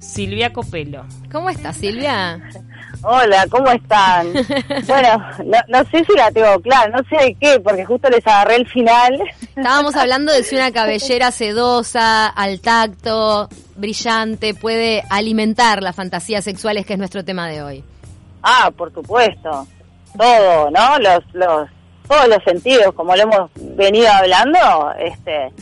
Silvia Copelo. ¿Cómo estás, Silvia? Hola, ¿cómo están? bueno, no, sé si la tengo clara, no sé de qué, porque justo les agarré el final. Estábamos hablando de si una cabellera sedosa, al tacto, brillante, puede alimentar las fantasías sexuales, que es nuestro tema de hoy. Ah, por supuesto. Todo, ¿no? Los, los, todos los sentidos, como lo hemos venido hablando, este,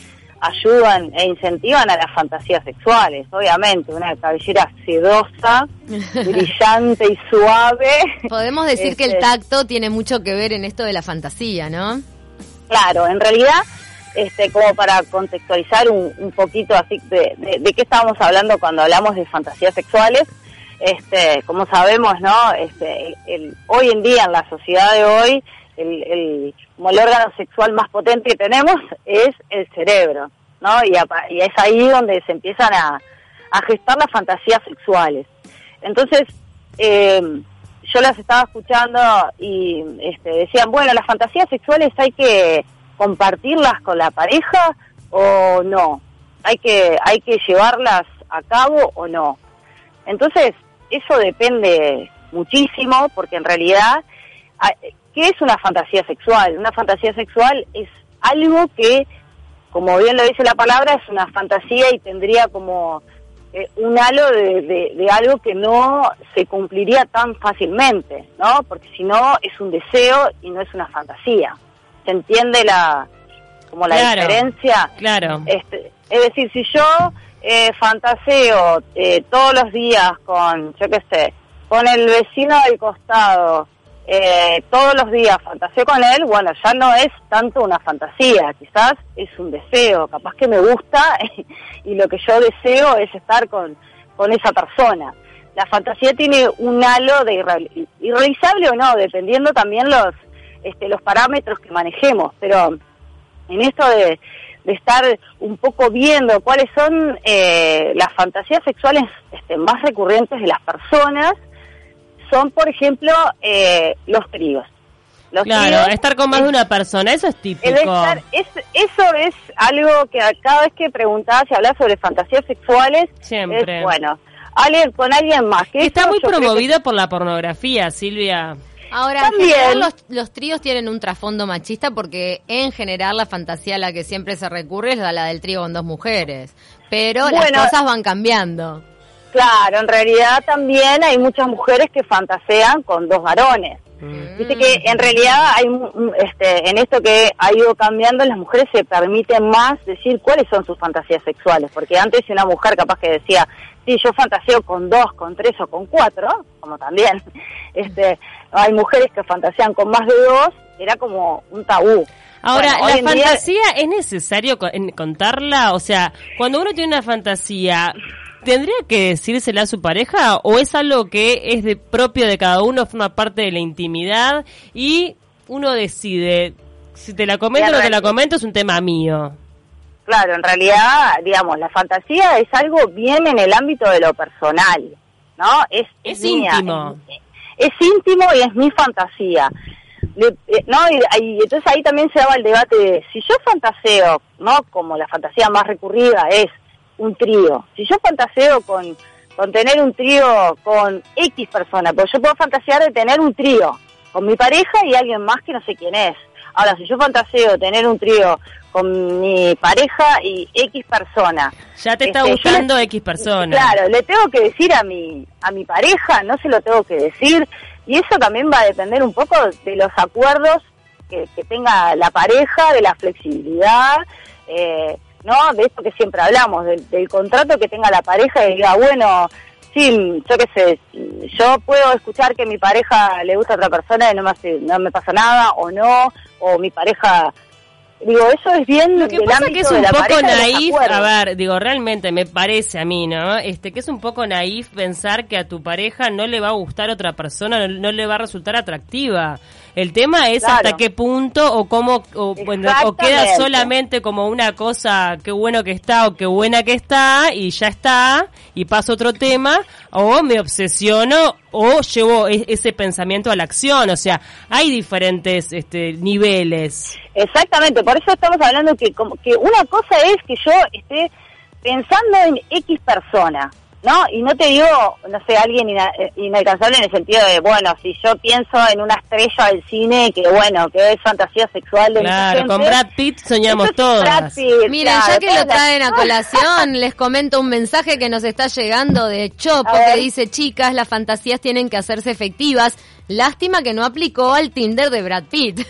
ayudan e incentivan a las fantasías sexuales, obviamente, una cabellera sedosa, brillante y suave. Podemos decir que el este, tacto tiene mucho que ver en esto de la fantasía, ¿no? Claro, en realidad, este, como para contextualizar un, poquito así de, de, qué estábamos hablando cuando hablamos de fantasías sexuales, este, como sabemos, ¿no? Este, el, hoy en día en la sociedad de hoy el, como el órgano sexual más potente que tenemos es el cerebro, ¿no? Y, es ahí donde se empiezan a, gestar las fantasías sexuales. Entonces, eh, yo las estaba escuchando y este, decían, bueno, las fantasías sexuales hay que compartirlas con la pareja o no, hay que, hay que llevarlas a cabo o no. Entonces, eso depende muchísimo porque en realidad ¿Qué es una fantasía sexual? Una fantasía sexual es algo que, como bien lo dice la palabra, es una fantasía y tendría como eh, un halo de, algo que no se cumpliría tan fácilmente, ¿no? Porque si no es un deseo y no es una fantasía. ¿Se entiende la como la diferencia? Claro. Este, es decir, si yo eh, fantaseo eh, todos los días con, yo qué sé, con el vecino del costado, eh, todos los días fantaseo con él, bueno, ya no es tanto una fantasía, quizás es un deseo, capaz que me gusta y lo que yo deseo es estar con, con esa persona. La fantasía tiene un halo de irrealizable o no, dependiendo también los, este, los parámetros que manejemos, pero en esto de, de estar un poco viendo cuáles son eh, las fantasías sexuales este, más recurrentes de las personas, son, por ejemplo, eh, los tríos. claro, estar con más de una persona, eso es típico. es, eso es algo que cada vez que preguntabas y hablas sobre fantasías sexuales, Siempre. bueno, alguien con alguien más. Que Está muy promovida por la pornografía, Silvia. Ahora, También. los, los, tríos tienen un trasfondo machista porque en general la fantasía a la que siempre se recurre es la, del trío con dos mujeres. Pero las cosas van cambiando. Claro, en realidad también hay muchas mujeres que fantasean con dos varones. Mm. Viste que en realidad hay este, en esto que ha ido cambiando, las mujeres se permiten más decir cuáles son sus fantasías sexuales, porque antes una mujer capaz que decía, sí, yo fantaseo con dos, con tres o con cuatro, como también, este, hay mujeres que fantasean con más de dos, era como un tabú. Ahora, ¿la fantasía es necesario contarla? O sea, cuando uno tiene una fantasía, ¿Tendría que decírsela a su pareja o es algo que es de propio de cada uno, forma parte de la intimidad y uno decide si te la comento o no te la comento es un tema mío? Claro, en realidad, digamos, la fantasía es algo bien en el ámbito de lo personal, ¿no? Es, es, íntimo. Es, íntimo y es mi fantasía. Eh, ¿no? Y, entonces ahí también se daba el debate de si yo fantaseo, ¿no? Como la fantasía más recurrida es un trío. Si yo fantaseo con, con tener un trío con X persona, pues yo puedo fantasear de tener un trío con mi pareja y alguien más que no sé quién es. Ahora, si yo fantaseo tener un trío con mi pareja y X persona. Ya te está este, gustando X persona. Claro, le tengo que decir a mi, a mi pareja, no se lo tengo que decir. Y eso también va a depender un poco de los acuerdos que, que tenga la pareja, de la flexibilidad. Eh, ¿no? De esto que siempre hablamos, del, contrato que tenga la pareja y diga, bueno, sí, yo qué sé, yo puedo escuchar que mi pareja le gusta a otra persona y no me, no me pasa nada, o no, o mi pareja digo, eso es bien Lo que pasa que es un poco naif, a ver, digo, realmente me parece a mí, ¿no? Este, que es un poco naif pensar que a tu pareja no le va a gustar otra persona, no le va a resultar atractiva. El tema es hasta qué punto o cómo o, queda solamente como una cosa, qué bueno que está o qué buena que está y ya está y paso otro tema o me obsesiono o llevo e, ese pensamiento a la acción, o sea, hay diferentes este, niveles. Exactamente, por eso estamos hablando que como que una cosa es que yo esté pensando en X persona, ¿no? Y no te digo, no sé, alguien eh, inalcanzable en el sentido de, bueno, si yo pienso en una estrella del cine que, bueno, que es fantasía sexual de Claro, con Brad Pitt soñamos todos. Miren, ya que lo traen a colación, les comento un mensaje que nos está llegando de Chopo que dice, chicas, las fantasías tienen que hacerse efectivas. Lástima que no aplicó al Tinder de Brad Pitt.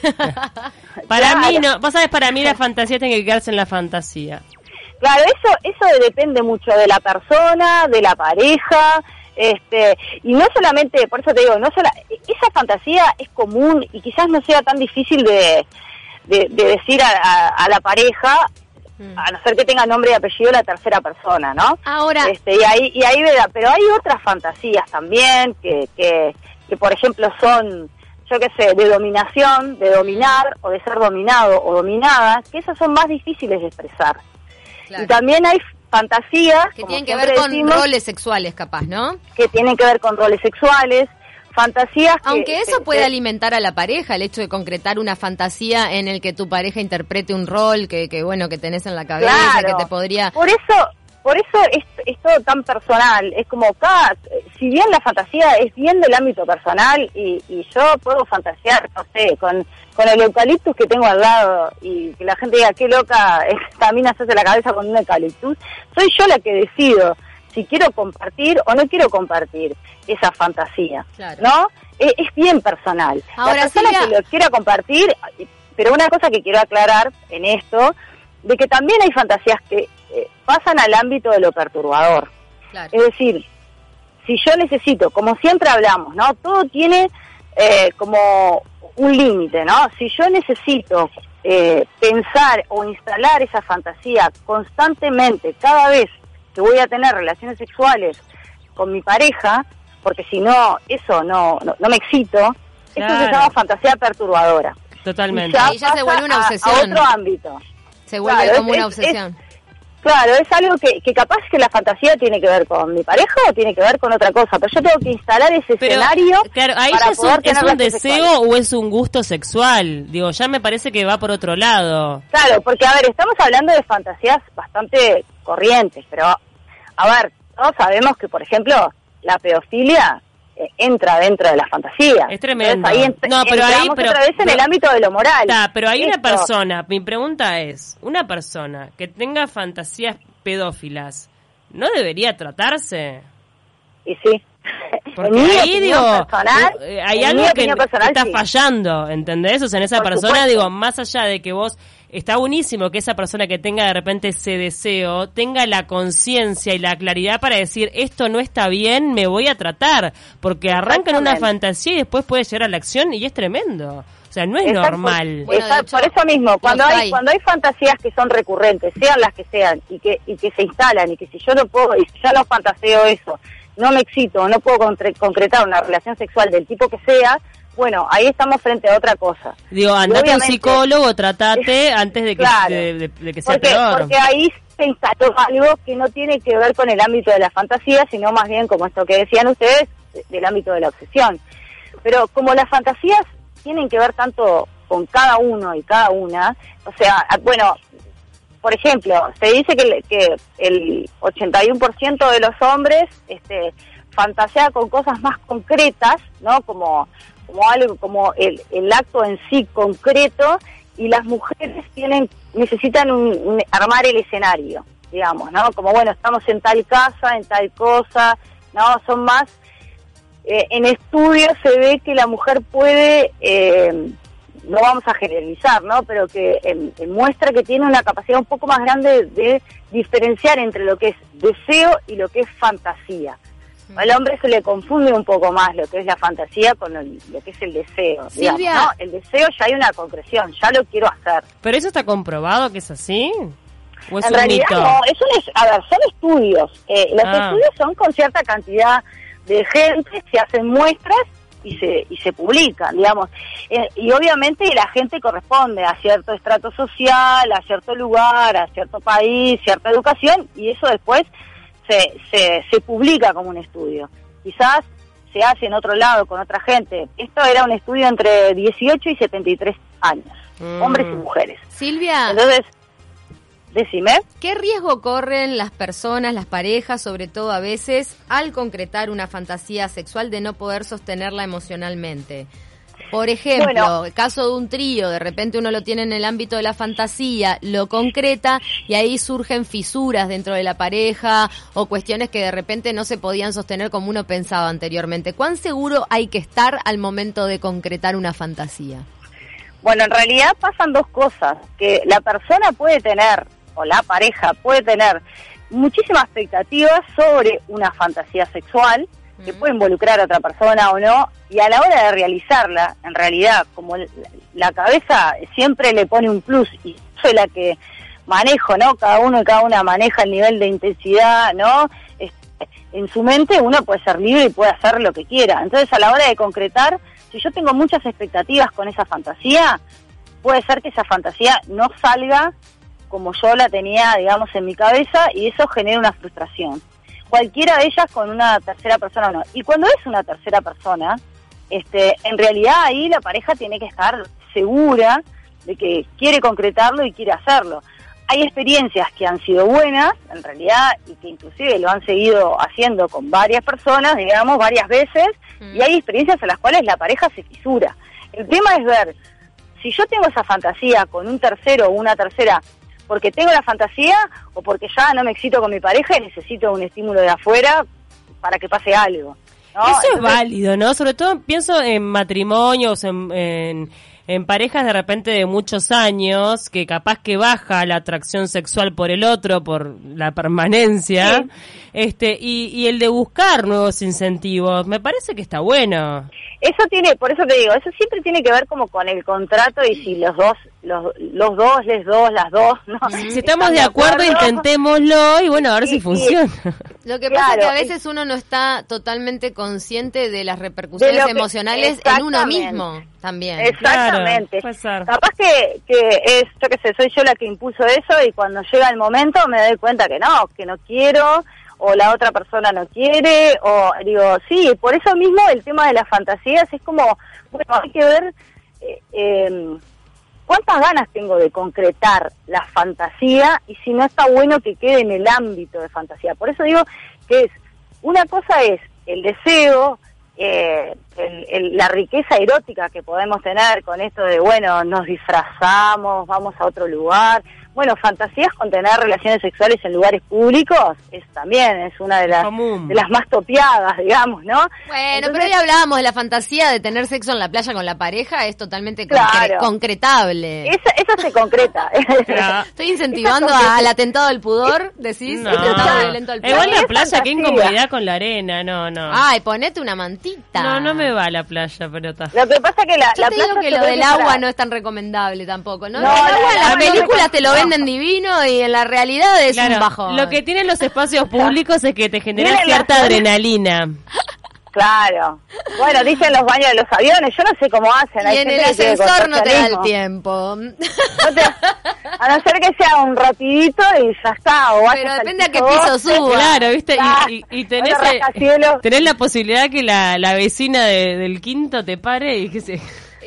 para mí no, vos sabés, para mí la fantasía tiene que quedarse en la fantasía. Claro, eso, eso depende mucho de la persona, de la pareja, este, y no solamente, por eso te digo, no sola, esa fantasía es común y quizás no sea tan difícil de, de, decir a, la pareja, mm. a no ser que tenga nombre y apellido la tercera persona, ¿no? Ahora. Este, y ahí, y ahí, pero hay otras fantasías también que, que, que por ejemplo son, yo qué sé, de dominación, de dominar o de ser dominado o dominada, que esas son más difíciles de expresar. Y también hay fantasías que tienen que ver con roles sexuales, capaz, ¿no? Que tienen que ver con roles sexuales, fantasías. Aunque eso puede alimentar a la pareja, el hecho de concretar una fantasía en el que tu pareja interprete un rol que, que bueno, que tenés en la cabeza, que te podría. Por eso, por eso es, es, todo tan personal. Es como cada, si bien la fantasía es bien del ámbito personal y, y yo puedo fantasear, no sé, con, con el eucaliptus que tengo al lado y que la gente diga qué loca también hace la cabeza con un eucaliptus, soy yo la que decido si quiero compartir o no quiero compartir esa fantasía, ¿no? Es, bien personal. la persona que lo quiera compartir, pero una cosa que quiero aclarar en esto, de que también hay fantasías que eh, pasan al ámbito de lo perturbador. Es decir, si yo necesito, como siempre hablamos, ¿no? Todo tiene eh, como un límite, ¿no? Si yo necesito eh, pensar o instalar esa fantasía constantemente, cada vez que voy a tener relaciones sexuales con mi pareja, porque si no, eso no, no, me excito, eso se llama fantasía perturbadora. Totalmente. Y ya, se vuelve una obsesión. A, otro ámbito. Se vuelve como una obsesión. Claro, es algo que, que capaz que la fantasía tiene que ver con mi pareja o tiene que ver con otra cosa, pero yo tengo que instalar ese escenario. Claro, ahí ya es un, es un deseo o es un gusto sexual. Digo, ya me parece que va por otro lado. Claro, porque a ver, estamos hablando de fantasías bastante corrientes, pero a ver, todos sabemos que, por ejemplo, la pedofilia entra dentro de la fantasía. Es tremendo. ahí no, pero ahí pero, otra vez en el ámbito de lo moral. pero hay una persona, mi pregunta es, una persona que tenga fantasías pedófilas, ¿no debería tratarse? Y sí. Porque ahí digo, eh, hay algo que, está fallando, ¿entendés? O sea, en esa persona, digo, más allá de que vos está buenísimo que esa persona que tenga de repente ese deseo tenga la conciencia y la claridad para decir esto no está bien, me voy a tratar, porque arrancan una fantasía y después puede llegar a la acción y es tremendo. O sea, no es normal. por eso mismo, cuando hay, cuando hay fantasías que son recurrentes, sean las que sean, y que, y que se instalan, y que si yo no puedo, y si ya no fantaseo eso, no me excito, no puedo concretar una relación sexual del tipo que sea, bueno, ahí estamos frente a otra cosa. Digo, andate a un psicólogo, tratate antes de que, de, que sea porque, peor. Porque ahí se instaló algo que no tiene que ver con el ámbito de la fantasía, sino más bien, como esto que decían ustedes, del ámbito de la obsesión. Pero como las fantasías tienen que ver tanto con cada uno y cada una, o sea, bueno, por ejemplo, se dice que, el 81% de los hombres este, fantasea con cosas más concretas, ¿no? Como como algo, como el, el acto en sí concreto y las mujeres tienen necesitan un, armar el escenario, digamos, ¿no? Como bueno, estamos en tal casa, en tal cosa, ¿no? Son más eh, en estudios se ve que la mujer puede eh, no vamos a generalizar, ¿no? Pero que muestra que tiene una capacidad un poco más grande de diferenciar entre lo que es deseo y lo que es fantasía. Al hombre se le confunde un poco más lo que es la fantasía con lo, que es el deseo. ¿no? El deseo ya hay una concreción, ya lo quiero hacer. ¿Pero eso está comprobado que es así? ¿O es en realidad no, es a ver, son estudios. Eh, los ah. estudios son con cierta cantidad de gente, se hacen muestras y se, y se publican, digamos. Eh, y obviamente la gente corresponde a cierto estrato social, a cierto lugar, a cierto país, cierta educación, y eso después se, se, publica como un estudio. Quizás se hace en otro lado con otra gente. Esto era un estudio entre 18 y 73 años, mm. hombres y mujeres. Silvia. Entonces, Decime. ¿Qué riesgo corren las personas, las parejas, sobre todo a veces, al concretar una fantasía sexual de no poder sostenerla emocionalmente? Por ejemplo, el caso de un trío, de repente uno lo tiene en el ámbito de la fantasía, lo concreta y ahí surgen fisuras dentro de la pareja o cuestiones que de repente no se podían sostener como uno pensaba anteriormente. ¿Cuán seguro hay que estar al momento de concretar una fantasía? Bueno, en realidad pasan dos cosas, que la persona puede tener, o la pareja puede tener, muchísimas expectativas sobre una fantasía sexual, que puede involucrar a otra persona o no, y a la hora de realizarla, en realidad, como la cabeza siempre le pone un plus, y soy la que manejo, ¿no? Cada uno y cada una maneja el nivel de intensidad, ¿no? En su mente uno puede ser libre y puede hacer lo que quiera. Entonces, a la hora de concretar, si yo tengo muchas expectativas con esa fantasía, puede ser que esa fantasía no salga como yo la tenía, digamos, en mi cabeza y eso genera una frustración cualquiera de ellas con una tercera persona o no. Y cuando es una tercera persona, este, en realidad ahí la pareja tiene que estar segura de que quiere concretarlo y quiere hacerlo. Hay experiencias que han sido buenas, en realidad, y que inclusive lo han seguido haciendo con varias personas, digamos, varias veces, y hay experiencias en las cuales la pareja se fisura. El tema es ver, si yo tengo esa fantasía con un tercero o una tercera porque tengo la fantasía o porque ya no me excito con mi pareja y necesito un estímulo de afuera para que pase algo. Eso es válido, ¿no? Sobre todo pienso en matrimonios, en, en, parejas de repente de muchos años, que capaz que baja la atracción sexual por el otro, por la permanencia, este y, y el de buscar nuevos incentivos, me parece que está bueno. Eso tiene, por eso te digo, eso siempre tiene que ver como con el contrato y si los dos, los, los dos, les dos, las dos, ¿no? Si estamos de acuerdo, intentémoslo y bueno, a ver si funciona. Lo que pasa es que a veces uno no está totalmente consciente de las repercusiones emocionales en uno mismo también. Exactamente. Capaz que, que es, yo qué sé, soy yo la que impuso eso y cuando llega el momento me doy cuenta que no, que no quiero o la otra persona no quiere, o digo, sí, por eso mismo el tema de las fantasías es como, bueno, hay que ver eh, em, cuántas ganas tengo de concretar la fantasía y si no está bueno que quede en el ámbito de fantasía. Por eso digo que es, una cosa es el deseo, eh, la riqueza erótica que podemos tener con esto de, bueno, nos disfrazamos, vamos a otro lugar, bueno, fantasías con tener relaciones sexuales en lugares públicos es también es una de las de las más topiadas, digamos, ¿no? Bueno, pero ya hablábamos de la fantasía de tener sexo en la playa con la pareja, es totalmente concretable. Esa, esa se concreta. Estoy incentivando al atentado del pudor, decís, no. Igual la playa, qué incomodidad con la arena, no, no. Ay, ponete una mantita. No, no me va la playa, pero está. Lo que pasa que la, Yo la te playa digo que lo del agua no es tan recomendable tampoco, ¿no? no, las películas te lo ven venden divino y en la realidad es un bajón. Lo que tienen los espacios públicos es que te genera cierta adrenalina. Claro. Bueno, dicen los baños de los aviones, yo no sé cómo hacen. Y en el ascensor no te da el tiempo. a no ser que sea un rapidito y ya está. O Pero depende a qué piso suba. Claro, ¿viste? Y, tenés, tenés, la posibilidad que la, la vecina del quinto te pare y que se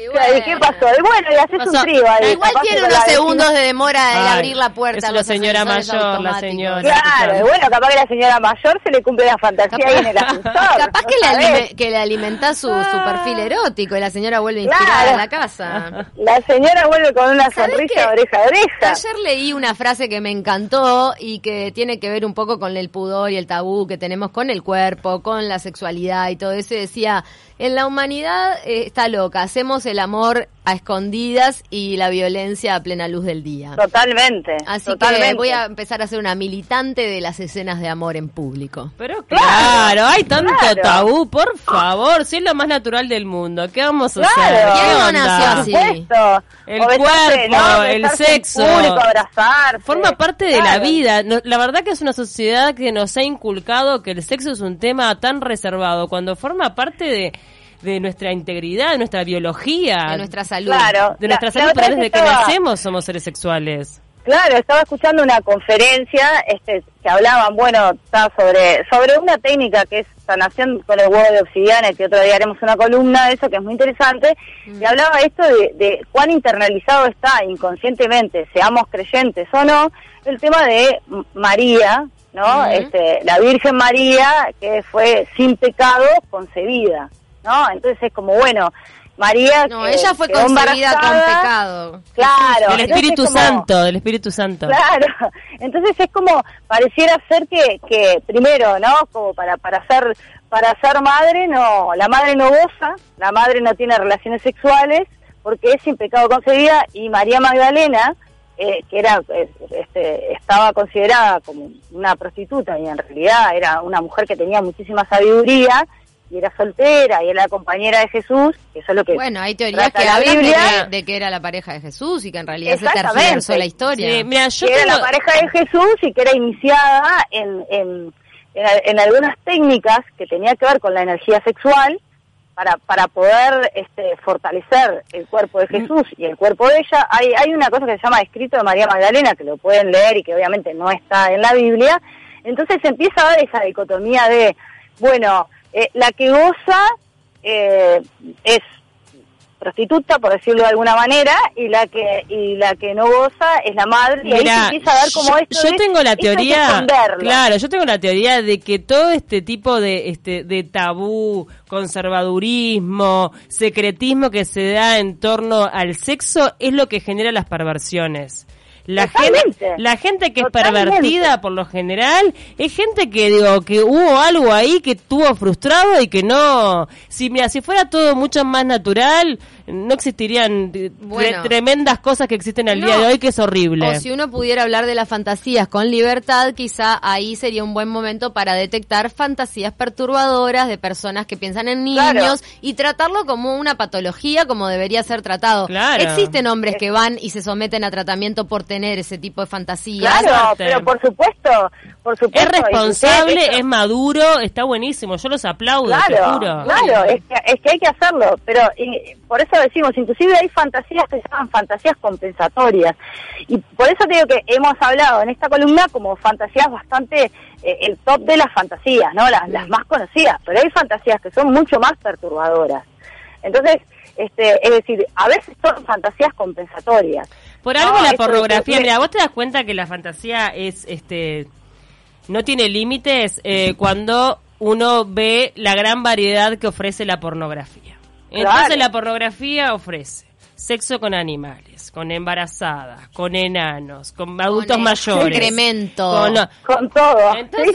¿Y qué pasó? Y bueno, y haces un trío ahí. Igual tiene unos segundos de demora en abrir la puerta. Es la señora mayor, la señora. Claro, y bueno, capaz que la señora mayor se le cumple la fantasía ahí en el ascensor. Capaz que le, que le alimenta su, su, ah. perfil erótico y la señora vuelve inspirada a la casa. La señora vuelve con una sonrisa oreja a oreja. Ayer leí una frase que me encantó y que tiene que ver un poco con el pudor y el tabú que tenemos con el cuerpo, con la sexualidad y todo eso. decía, en la humanidad eh, está loca, hacemos el amor a escondidas y la violencia a plena luz del día. Totalmente. Así que voy a empezar a ser una militante de las escenas de amor en público. Pero claro, hay tanto tabú, por favor, si es lo más natural del mundo, ¿qué vamos a hacer? ¿Quién nació así? El cuerpo, el sexo, forma parte de la vida. la verdad que es una sociedad que nos ha inculcado que el sexo es un tema tan reservado, cuando forma parte de de nuestra integridad, de nuestra biología. De nuestra salud. Claro. De nuestra salud, pero desde que nacemos somos seres sexuales. Claro, estaba escuchando una conferencia este, que hablaban, bueno, sobre sobre una técnica que es sanación con el huevo de obsidiana, que otro día haremos una columna de eso, que es muy interesante, y hablaba esto de, cuán internalizado está inconscientemente, seamos creyentes o no, el tema de María, ¿no? este, la Virgen María, que fue sin pecado concebida, ¿no? Entonces es como, bueno, María. No, ella fue concebida con pecado. Claro. Del Espíritu Santo, del Espíritu Santo. Claro. Entonces es como, pareciera ser que, que primero, ¿no? Como para, para ser, para ser madre, no, la madre no goza, la madre no tiene relaciones sexuales, porque es sin pecado concebida, y María Magdalena, eh, que era, eh, este, estaba considerada como una prostituta, y en realidad era una mujer que tenía muchísima sabiduría, y era soltera y era la compañera de Jesús, que eso es lo que Bueno, hay teorías que hablan Biblia. De, que, era la pareja de Jesús y que en realidad se tergiversó la historia. mira, yo que era la pareja de Jesús y que era iniciada en, en, en, algunas técnicas que tenía que ver con la energía sexual para, para poder este, fortalecer el cuerpo de mm. Jesús y el cuerpo de ella. Hay, hay una cosa que se llama escrito de María Magdalena, que lo pueden leer y que obviamente no está en la Biblia. Entonces empieza a ver esa dicotomía de, bueno, eh, la que goza eh, es prostituta, por decirlo de alguna manera, y la que y la que no goza es la madre. y ahí se empieza a ver como esto. Yo tengo la teoría, claro, yo tengo la teoría de que todo este tipo de este de tabú, conservadurismo, secretismo que se da en torno al sexo es lo que genera las perversiones. La gente, la gente que es pervertida por lo general es gente que digo que hubo algo ahí que estuvo frustrado y que no si mira si fuera todo mucho más natural no existirían eh, tremendas cosas que existen al día de hoy que es horrible. O si uno pudiera hablar de las fantasías con libertad, quizá ahí sería un buen momento para detectar fantasías perturbadoras de personas que piensan en niños y tratarlo como una patología como debería ser tratado. Existen hombres que van y se someten a tratamiento por tener ese tipo de fantasías. Claro, pero por supuesto, por supuesto. Es responsable, es maduro, está buenísimo, yo los aplaudo, claro, Claro, es que, es que hay que hacerlo, pero por eso decimos, inclusive hay fantasías que se llaman fantasías compensatorias. Y por eso te digo que hemos hablado en esta columna como fantasías bastante, eh, el top de las fantasías, ¿no? Las, las más conocidas, pero hay fantasías que son mucho más perturbadoras. Entonces, este, es decir, a veces son fantasías compensatorias. Por algo la pornografía, mira, vos te das cuenta que la fantasía es, este, no tiene límites eh, cuando uno ve la gran variedad que ofrece la pornografía. Entonces la pornografía ofrece sexo con animales, con embarazadas, con enanos, con adultos mayores. Incremento. Con, con todo. Entonces,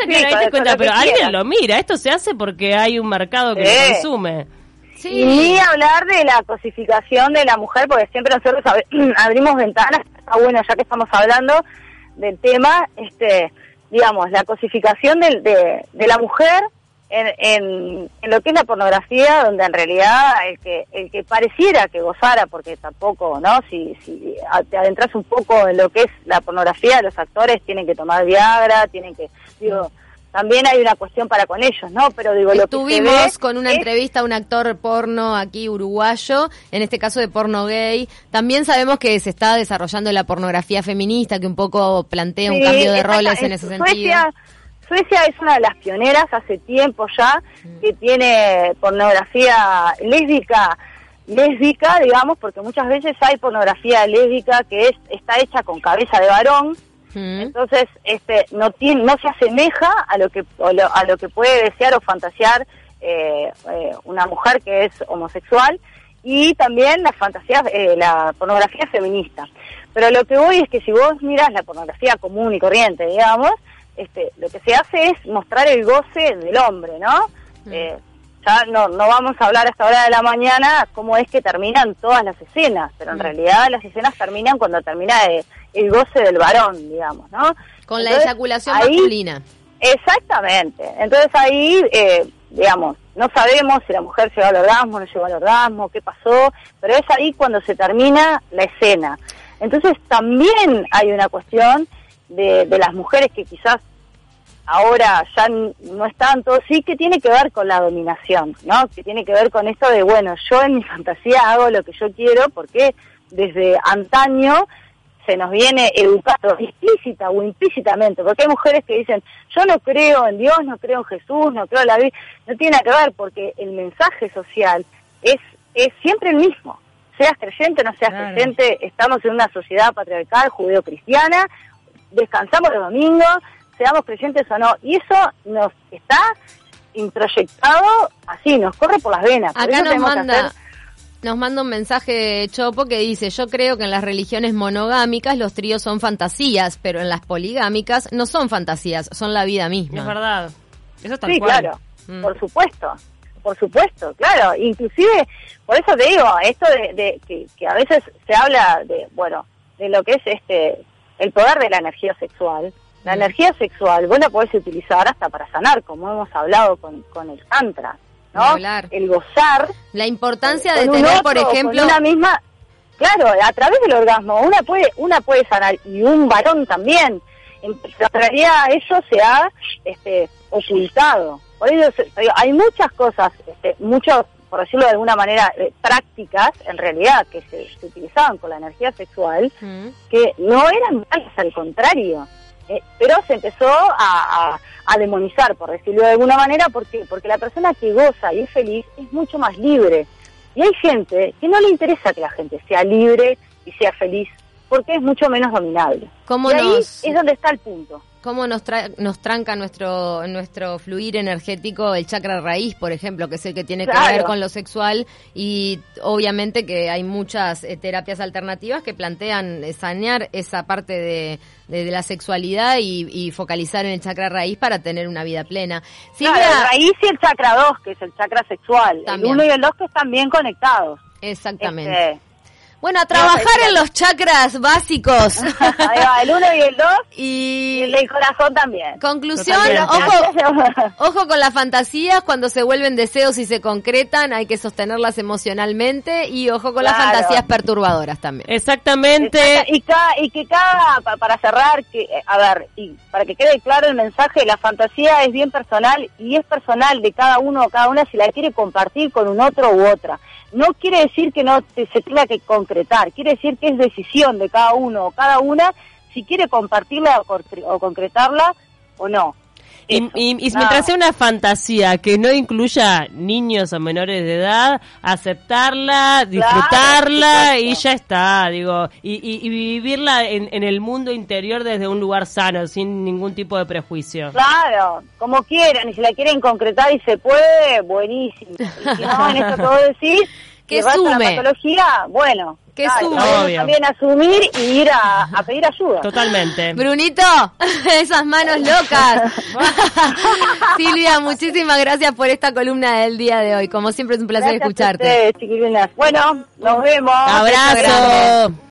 cuenta, pero alguien lo mira, esto se hace porque hay un mercado que lo consume. Sí. Y ni hablar de la cosificación de la mujer, porque siempre nosotros abrimos ventanas, está bueno ya que estamos hablando del tema, este digamos, la cosificación de, de, de la mujer en, en, lo que es la pornografía, donde en realidad el que, el que pareciera que gozara, porque tampoco, ¿no? Si, si te adentras un poco en lo que es la pornografía, los actores tienen que tomar Viagra, tienen que, digo, también hay una cuestión para con ellos, ¿no? Pero digo, lo que con una entrevista a un actor porno aquí uruguayo, en este caso de porno gay. También sabemos que se está desarrollando la pornografía feminista, que un poco plantea un cambio de roles en ese sentido. Suecia es una de las pioneras hace tiempo ya mm. que tiene pornografía lésbica, lésbica, digamos, porque muchas veces hay pornografía lésbica que es está hecha con cabeza de varón, mm. entonces este no tiene no se asemeja a lo que a lo que puede desear o fantasear eh, eh, una mujer que es homosexual y también la fantasía eh, la pornografía feminista. Pero lo que voy es que si vos miras la pornografía común y corriente, digamos, este, lo que se hace es mostrar el goce del hombre, ¿no? Mm. Eh, ya no, no vamos a hablar hasta hora de la mañana cómo es que terminan todas las escenas, pero en mm. realidad las escenas terminan cuando termina el, goce del varón, digamos, ¿no? Con la eyaculación masculina. Exactamente. Entonces ahí, eh, digamos, no sabemos si la mujer llegó al orgasmo, no llegó al orgasmo, qué pasó, pero es ahí cuando se termina la escena. Entonces también hay una cuestión de, de las mujeres que quizás ahora ya no es tanto, sí que tiene que ver con la dominación, ¿no? Que tiene que ver con esto de, bueno, yo en mi fantasía hago lo que yo quiero porque desde antaño se nos viene educado explícita o implícitamente, porque hay mujeres que dicen, yo no creo en Dios, no creo en Jesús, no creo en la Biblia, no tiene nada que ver porque el mensaje social es, es siempre el mismo. Seas creyente o no seas creyente, estamos en una sociedad patriarcal, judeo-cristiana, descansamos los domingos, seamos creyentes o no, y eso nos está introyectado así, nos corre por las venas. Acá nos manda, nos manda un mensaje Chopo que dice, yo creo que en las religiones monogámicas los tríos son fantasías, pero en las poligámicas no son fantasías, son la vida misma. Es verdad. Eso está Sí, claro, mm. por supuesto. Por supuesto, claro, inclusive, por eso te digo, esto de, que, que a veces se habla de, bueno, de lo que es este el poder de la energía sexual, la mm. energía sexual vos la podés utilizar hasta para sanar, como hemos hablado con, con el tantra, ¿no? El gozar. La importancia de tener, por ejemplo... una misma... Claro, a través del orgasmo una puede, una puede sanar y un varón también. En realidad eso se ha este, ocultado. Por ello hay muchas cosas, este, muchos, por decirlo de alguna manera, eh, prácticas en realidad que se, utilizaban con la energía sexual, mm. que no eran malas, al contrario. Eh, pero se empezó a, demonizar, por decirlo de alguna manera, porque porque la persona que goza y es feliz es mucho más libre. Y hay gente que no le interesa que la gente sea libre y sea feliz, porque es mucho menos dominable. ¿Cómo y ahí es donde está el punto cómo nos, nos tranca nuestro, nuestro fluir energético el chakra raíz, por ejemplo, que es el que tiene que ver con lo sexual y obviamente que hay muchas eh, terapias alternativas que plantean sanear esa parte de, de, la sexualidad y, focalizar en el chakra raíz para tener una vida plena. Claro, el raíz y el chakra 2, que es el chakra sexual. El 1 y el 2 que están bien conectados. Exactamente. Este, bueno, a trabajar en los chakras básicos. Ahí va, el uno y el dos. Y, el del corazón también. Conclusión, ojo, ojo con las fantasías, cuando se vuelven deseos y se concretan, hay que sostenerlas emocionalmente y ojo con las fantasías perturbadoras también. Exactamente. Y, y que cada, para cerrar, que eh, a ver, y para que quede claro el mensaje, la fantasía es bien personal y es personal de cada uno o cada una si la quiere compartir con un otro u otra no quiere decir que no se tenga que concretar, quiere decir que es decisión de cada uno o cada una si quiere compartirla o, concretarla o no. Y, y, mientras sea una fantasía que no incluya niños o menores de edad, aceptarla, disfrutarla y ya está, digo, y, vivirla en, en, el mundo interior desde un lugar sano, sin ningún tipo de prejuicio. Claro, como quieran, y si la quieren concretar y se puede, buenísimo. Y si no, en esto todo decir que sume. La patología, bueno, que sume. También asumir y ir a, pedir ayuda. Totalmente. Brunito, esas manos locas. Silvia, muchísimas gracias por esta columna del día de hoy. Como siempre es un placer escucharte. Bueno, nos vemos. Abrazo.